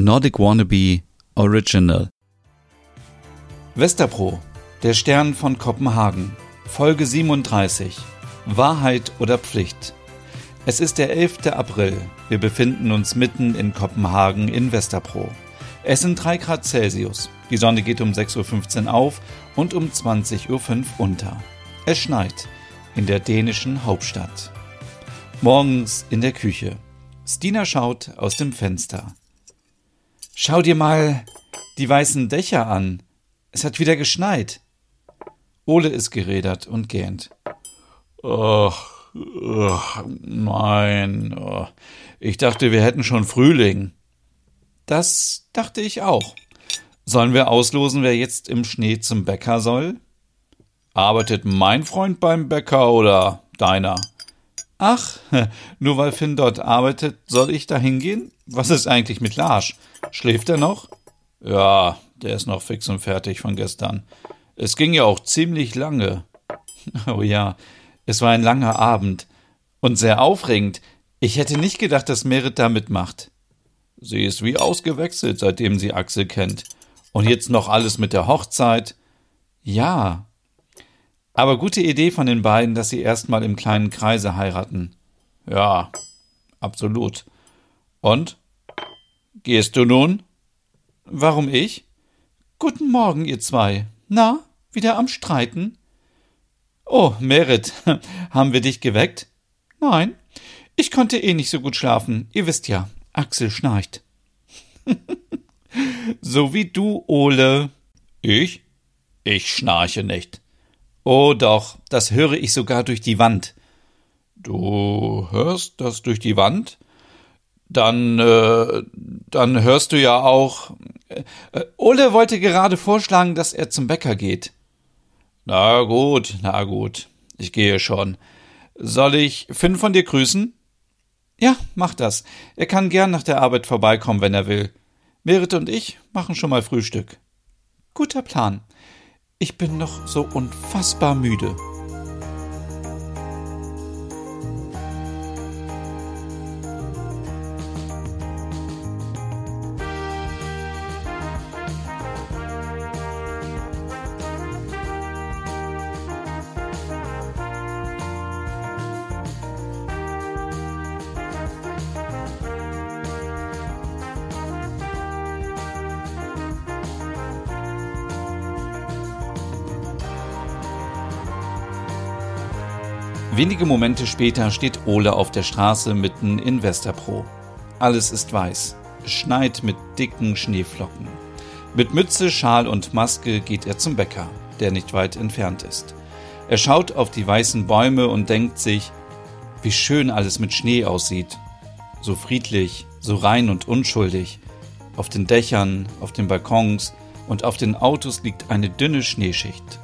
Nordic Wannabe Original. Westerpro, der Stern von Kopenhagen, Folge 37. Wahrheit oder Pflicht. Es ist der 11. April. Wir befinden uns mitten in Kopenhagen in Westerpro. Es sind 3 Grad Celsius. Die Sonne geht um 6.15 Uhr auf und um 20.05 Uhr unter. Es schneit in der dänischen Hauptstadt. Morgens in der Küche. Stina schaut aus dem Fenster. Schau dir mal die weißen Dächer an. Es hat wieder geschneit. Ole ist gerädert und gähnt. Ach, ach nein. Oh. Ich dachte, wir hätten schon Frühling. Das dachte ich auch. Sollen wir auslosen, wer jetzt im Schnee zum Bäcker soll? Arbeitet mein Freund beim Bäcker oder deiner? Ach, nur weil Finn dort arbeitet, soll ich da hingehen? Was ist eigentlich mit Larsch? Schläft er noch? Ja, der ist noch fix und fertig von gestern. Es ging ja auch ziemlich lange. Oh ja, es war ein langer Abend. Und sehr aufregend. Ich hätte nicht gedacht, dass Merit da mitmacht. Sie ist wie ausgewechselt, seitdem sie Axel kennt. Und jetzt noch alles mit der Hochzeit. Ja. Aber gute Idee von den beiden, dass sie erstmal im kleinen Kreise heiraten. Ja, absolut. Und? Gehst du nun? Warum ich? Guten Morgen, ihr zwei. Na, wieder am Streiten? Oh, Merit, haben wir dich geweckt? Nein, ich konnte eh nicht so gut schlafen. Ihr wisst ja, Axel schnarcht. so wie du, Ole. Ich? Ich schnarche nicht. Oh doch, das höre ich sogar durch die Wand. Du hörst das durch die Wand? dann, äh, dann hörst du ja auch. Äh, Ole wollte gerade vorschlagen, dass er zum Bäcker geht. Na gut, na gut. Ich gehe schon. Soll ich Finn von dir grüßen? Ja, mach das. Er kann gern nach der Arbeit vorbeikommen, wenn er will. Merit und ich machen schon mal Frühstück. Guter Plan. Ich bin noch so unfassbar müde. Wenige Momente später steht Ole auf der Straße mitten in Westerpro. Alles ist weiß. Schneit mit dicken Schneeflocken. Mit Mütze, Schal und Maske geht er zum Bäcker, der nicht weit entfernt ist. Er schaut auf die weißen Bäume und denkt sich, wie schön alles mit Schnee aussieht. So friedlich, so rein und unschuldig. Auf den Dächern, auf den Balkons und auf den Autos liegt eine dünne Schneeschicht.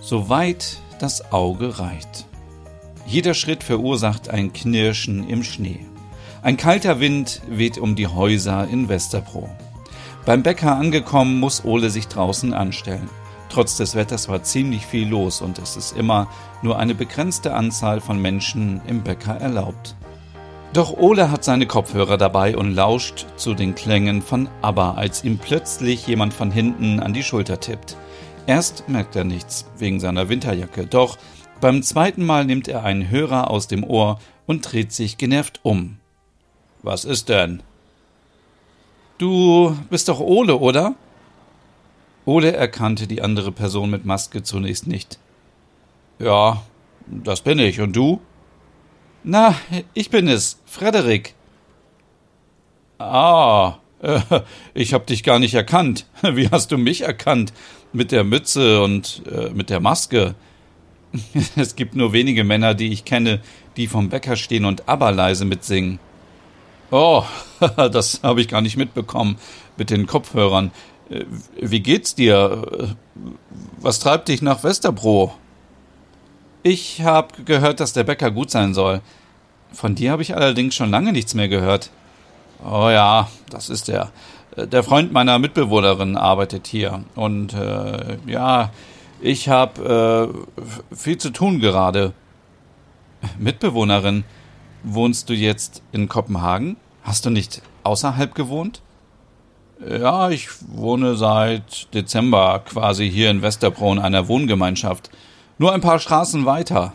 So weit das Auge reicht. Jeder Schritt verursacht ein Knirschen im Schnee. Ein kalter Wind weht um die Häuser in Westerpro. Beim Bäcker angekommen, muss Ole sich draußen anstellen. Trotz des Wetters war ziemlich viel los und es ist immer nur eine begrenzte Anzahl von Menschen im Bäcker erlaubt. Doch Ole hat seine Kopfhörer dabei und lauscht zu den Klängen von ABBA, als ihm plötzlich jemand von hinten an die Schulter tippt. Erst merkt er nichts wegen seiner Winterjacke, doch beim zweiten Mal nimmt er einen Hörer aus dem Ohr und dreht sich genervt um. Was ist denn? Du bist doch Ole, oder? Ole erkannte die andere Person mit Maske zunächst nicht. Ja, das bin ich. Und du? Na, ich bin es, Frederik. Ah, äh, ich hab dich gar nicht erkannt. Wie hast du mich erkannt? Mit der Mütze und äh, mit der Maske. Es gibt nur wenige Männer, die ich kenne, die vom Bäcker stehen und aber leise mitsingen. Oh, das habe ich gar nicht mitbekommen mit den Kopfhörern. Äh, wie geht's dir? Was treibt dich nach Westerbro? Ich habe gehört, dass der Bäcker gut sein soll. Von dir habe ich allerdings schon lange nichts mehr gehört. Oh ja, das ist er. Der Freund meiner Mitbewohnerin arbeitet hier. Und äh, ja, ich habe äh, viel zu tun gerade. Mitbewohnerin, wohnst du jetzt in Kopenhagen? Hast du nicht außerhalb gewohnt? Ja, ich wohne seit Dezember quasi hier in Westerbro in einer Wohngemeinschaft. Nur ein paar Straßen weiter.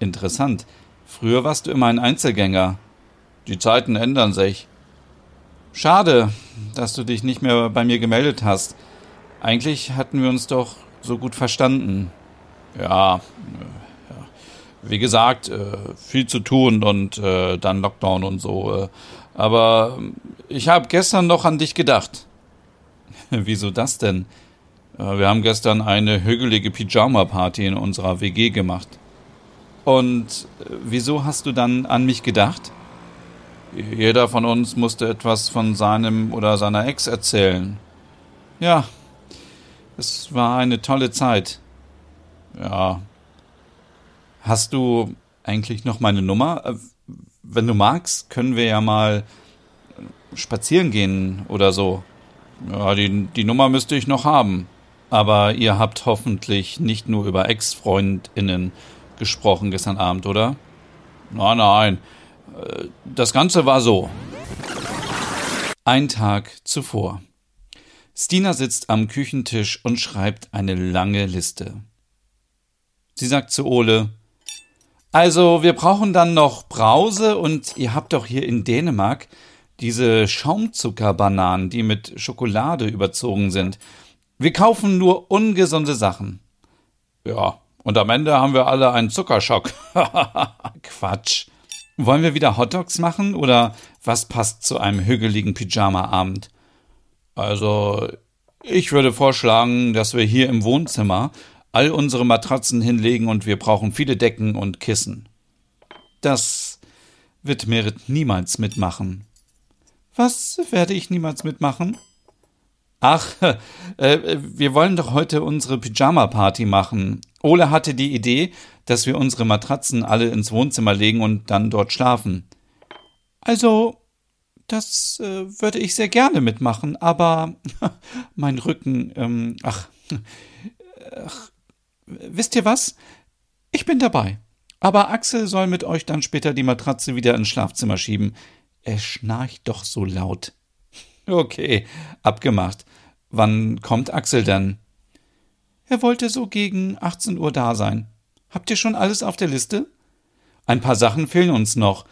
Interessant. Früher warst du immer ein Einzelgänger. Die Zeiten ändern sich. Schade, dass du dich nicht mehr bei mir gemeldet hast. Eigentlich hatten wir uns doch so gut verstanden. Ja, äh, wie gesagt, äh, viel zu tun und äh, dann Lockdown und so. Aber ich habe gestern noch an dich gedacht. Wieso das denn? Wir haben gestern eine hügelige Pyjama-Party in unserer WG gemacht. Und wieso hast du dann an mich gedacht? Jeder von uns musste etwas von seinem oder seiner Ex erzählen. Ja, es war eine tolle Zeit. Ja. Hast du eigentlich noch meine Nummer? Äh, wenn du magst, können wir ja mal spazieren gehen oder so. Ja, die, die Nummer müsste ich noch haben. Aber ihr habt hoffentlich nicht nur über Ex-FreundInnen gesprochen gestern Abend, oder? Nein, nein. Äh, das Ganze war so. Ein Tag zuvor. Stina sitzt am Küchentisch und schreibt eine lange Liste. Sie sagt zu Ole, also wir brauchen dann noch Brause und ihr habt doch hier in Dänemark diese Schaumzuckerbananen, die mit Schokolade überzogen sind. Wir kaufen nur ungesunde Sachen. Ja, und am Ende haben wir alle einen Zuckerschock. Quatsch. Wollen wir wieder Hotdogs machen oder was passt zu einem hügeligen Pyjama-Abend? Also, ich würde vorschlagen, dass wir hier im Wohnzimmer all unsere Matratzen hinlegen und wir brauchen viele Decken und Kissen. Das wird Merit niemals mitmachen. Was werde ich niemals mitmachen? Ach, äh, wir wollen doch heute unsere Pyjama-Party machen. Ole hatte die Idee, dass wir unsere Matratzen alle ins Wohnzimmer legen und dann dort schlafen. Also, das äh, würde ich sehr gerne mitmachen, aber mein Rücken, ähm, ach, ach, wisst ihr was? Ich bin dabei. Aber Axel soll mit euch dann später die Matratze wieder ins Schlafzimmer schieben. Er schnarcht doch so laut. Okay, abgemacht. Wann kommt Axel denn? Er wollte so gegen 18 Uhr da sein. Habt ihr schon alles auf der Liste? Ein paar Sachen fehlen uns noch.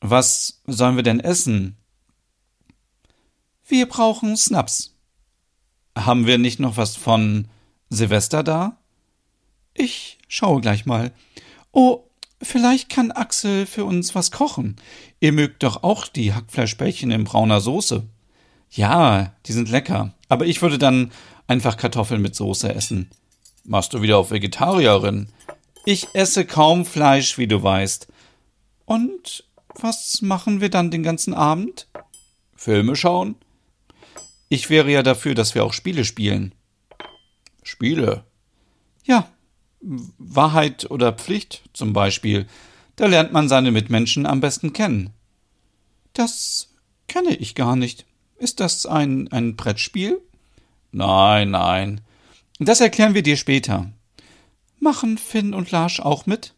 Was sollen wir denn essen? Wir brauchen Snaps. Haben wir nicht noch was von Silvester da? Ich schaue gleich mal. Oh, vielleicht kann Axel für uns was kochen. Ihr mögt doch auch die Hackfleischbällchen in brauner Soße. Ja, die sind lecker. Aber ich würde dann einfach Kartoffeln mit Soße essen. Machst du wieder auf Vegetarierin? Ich esse kaum Fleisch, wie du weißt. Und was machen wir dann den ganzen Abend? Filme schauen? Ich wäre ja dafür, dass wir auch Spiele spielen. Spiele? Ja. Wahrheit oder Pflicht zum Beispiel. Da lernt man seine Mitmenschen am besten kennen. Das kenne ich gar nicht. Ist das ein, ein Brettspiel? Nein, nein. Das erklären wir dir später. Machen Finn und Lars auch mit?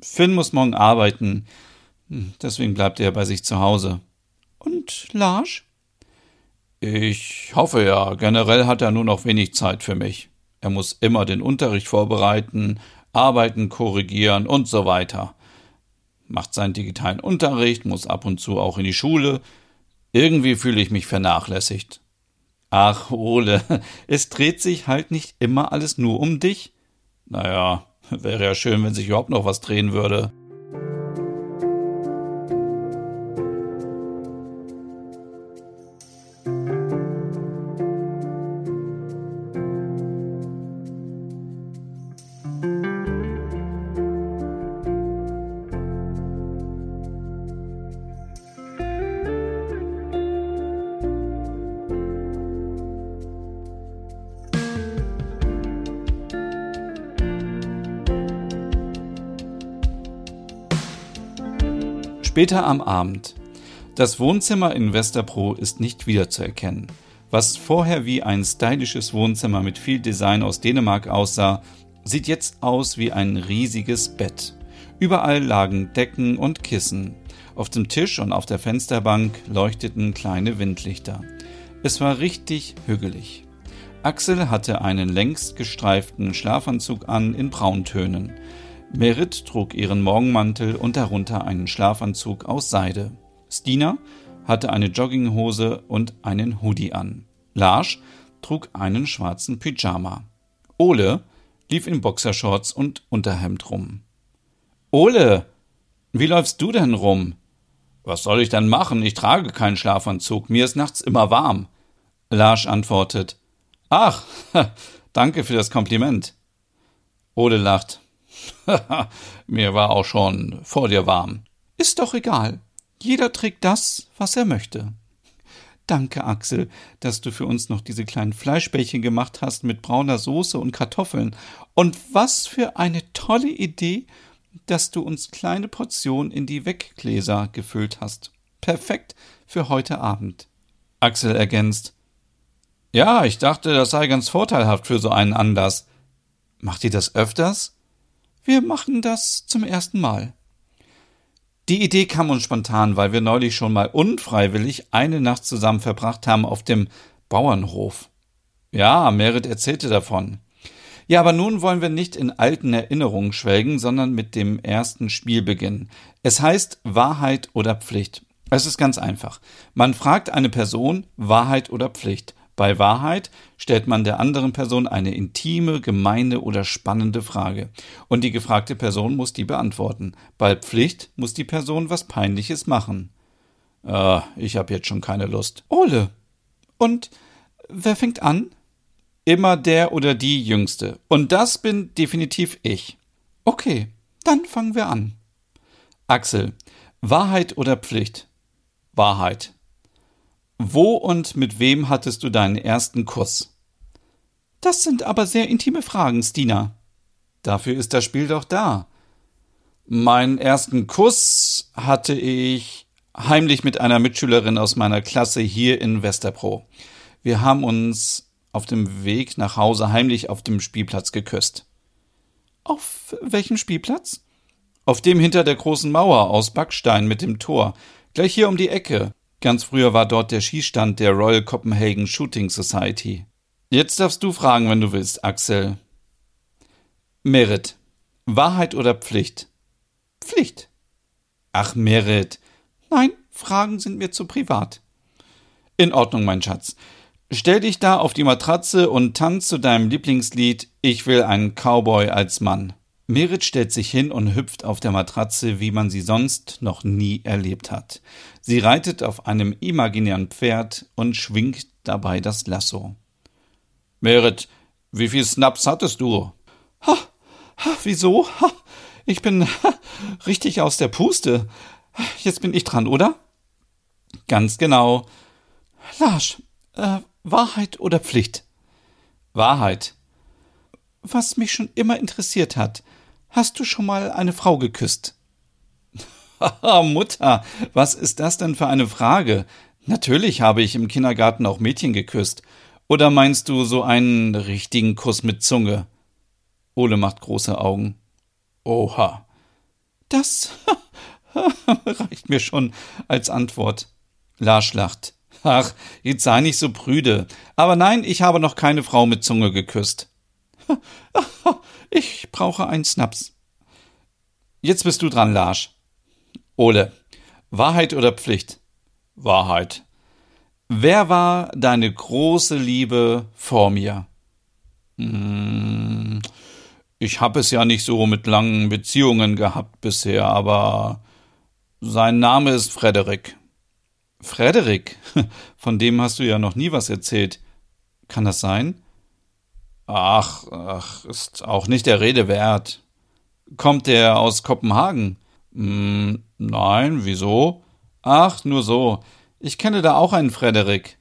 Finn muss morgen arbeiten. Deswegen bleibt er bei sich zu Hause. Und Lars? Ich hoffe ja. Generell hat er nur noch wenig Zeit für mich. Er muss immer den Unterricht vorbereiten, Arbeiten korrigieren und so weiter. Macht seinen digitalen Unterricht, muss ab und zu auch in die Schule. Irgendwie fühle ich mich vernachlässigt. Ach, Ole, es dreht sich halt nicht immer alles nur um dich. Naja, wäre ja schön, wenn sich überhaupt noch was drehen würde. Später am Abend. Das Wohnzimmer in Westerbro ist nicht wiederzuerkennen. Was vorher wie ein stylisches Wohnzimmer mit viel Design aus Dänemark aussah, sieht jetzt aus wie ein riesiges Bett. Überall lagen Decken und Kissen. Auf dem Tisch und auf der Fensterbank leuchteten kleine Windlichter. Es war richtig hügelig. Axel hatte einen längst gestreiften Schlafanzug an in Brauntönen. Merit trug ihren Morgenmantel und darunter einen Schlafanzug aus Seide. Stina hatte eine Jogginghose und einen Hoodie an. Lars trug einen schwarzen Pyjama. Ole lief in Boxershorts und Unterhemd rum. Ole, wie läufst du denn rum? Was soll ich denn machen? Ich trage keinen Schlafanzug. Mir ist nachts immer warm. Lars antwortet. Ach, danke für das Kompliment. Ole lacht. Mir war auch schon vor dir warm. Ist doch egal. Jeder trägt das, was er möchte. Danke, Axel, dass du für uns noch diese kleinen Fleischbällchen gemacht hast mit brauner Soße und Kartoffeln. Und was für eine tolle Idee, dass du uns kleine Portionen in die Weggläser gefüllt hast. Perfekt für heute Abend. Axel ergänzt. Ja, ich dachte, das sei ganz vorteilhaft für so einen Anlass. Macht ihr das öfters? Wir machen das zum ersten Mal. Die Idee kam uns spontan, weil wir neulich schon mal unfreiwillig eine Nacht zusammen verbracht haben auf dem Bauernhof. Ja, Merit erzählte davon. Ja, aber nun wollen wir nicht in alten Erinnerungen schwelgen, sondern mit dem ersten Spiel beginnen. Es heißt Wahrheit oder Pflicht. Es ist ganz einfach. Man fragt eine Person Wahrheit oder Pflicht. Bei Wahrheit stellt man der anderen Person eine intime, gemeine oder spannende Frage. Und die gefragte Person muss die beantworten. Bei Pflicht muss die Person was Peinliches machen. Ah, ich habe jetzt schon keine Lust. Ole. Und wer fängt an? Immer der oder die Jüngste. Und das bin definitiv ich. Okay, dann fangen wir an. Axel. Wahrheit oder Pflicht? Wahrheit. Wo und mit wem hattest du deinen ersten Kuss? Das sind aber sehr intime Fragen, Stina. Dafür ist das Spiel doch da. Meinen ersten Kuss hatte ich heimlich mit einer Mitschülerin aus meiner Klasse hier in Westerpro. Wir haben uns auf dem Weg nach Hause heimlich auf dem Spielplatz geküsst. Auf welchem Spielplatz? Auf dem hinter der großen Mauer aus Backstein mit dem Tor, gleich hier um die Ecke. Ganz früher war dort der Skistand der Royal Copenhagen Shooting Society. Jetzt darfst du fragen, wenn du willst, Axel. Merit. Wahrheit oder Pflicht? Pflicht. Ach, Merit. Nein, Fragen sind mir zu privat. In Ordnung, mein Schatz. Stell dich da auf die Matratze und tanz zu deinem Lieblingslied Ich will einen Cowboy als Mann. Merit stellt sich hin und hüpft auf der Matratze, wie man sie sonst noch nie erlebt hat. Sie reitet auf einem imaginären Pferd und schwingt dabei das Lasso. Merit, wie viel Snaps hattest du? Ha, ha wieso? Ha, ich bin ha, richtig aus der Puste. Jetzt bin ich dran, oder? Ganz genau. Lars, äh, Wahrheit oder Pflicht? Wahrheit. Was mich schon immer interessiert hat, Hast du schon mal eine Frau geküsst? Mutter, was ist das denn für eine Frage? Natürlich habe ich im Kindergarten auch Mädchen geküsst. Oder meinst du so einen richtigen Kuss mit Zunge? Ole macht große Augen. Oha. Das reicht mir schon als Antwort. Lars lacht. Ach, jetzt sei nicht so prüde. Aber nein, ich habe noch keine Frau mit Zunge geküsst. Ich brauche einen Snaps. Jetzt bist du dran, Lars. Ole. Wahrheit oder Pflicht? Wahrheit. Wer war deine große Liebe vor mir? Hm, ich habe es ja nicht so mit langen Beziehungen gehabt bisher, aber sein Name ist Frederik. Frederik? Von dem hast du ja noch nie was erzählt. Kann das sein? Ach, ach, ist auch nicht der Rede wert. Kommt der aus Kopenhagen? Hm, nein, wieso? Ach, nur so. Ich kenne da auch einen Frederik.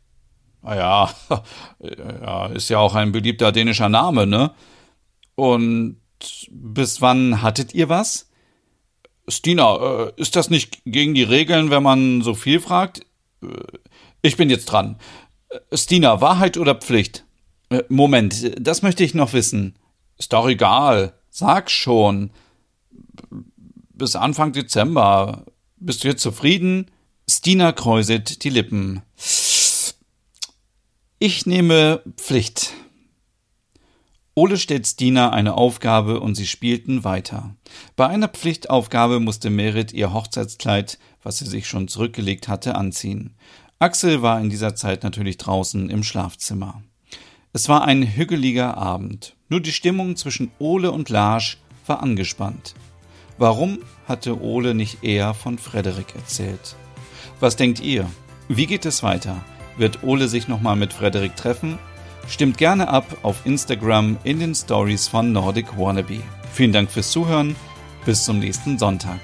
Ah ja, ja, ist ja auch ein beliebter dänischer Name, ne? Und bis wann hattet ihr was? Stina, äh, ist das nicht gegen die Regeln, wenn man so viel fragt? Äh, ich bin jetzt dran. Äh, Stina, Wahrheit oder Pflicht? Äh, Moment, das möchte ich noch wissen. Ist doch egal. Sag schon. Bis Anfang Dezember. Bist du jetzt zufrieden? Stina kräuselt die Lippen. Ich nehme Pflicht. Ole stellt Stina eine Aufgabe und sie spielten weiter. Bei einer Pflichtaufgabe musste Merit ihr Hochzeitskleid, was sie sich schon zurückgelegt hatte, anziehen. Axel war in dieser Zeit natürlich draußen im Schlafzimmer. Es war ein hügeliger Abend. Nur die Stimmung zwischen Ole und Lars war angespannt. Warum hatte Ole nicht eher von Frederik erzählt? Was denkt ihr? Wie geht es weiter? Wird Ole sich nochmal mit Frederik treffen? Stimmt gerne ab auf Instagram in den Stories von Nordic Wannabe. Vielen Dank fürs Zuhören. Bis zum nächsten Sonntag.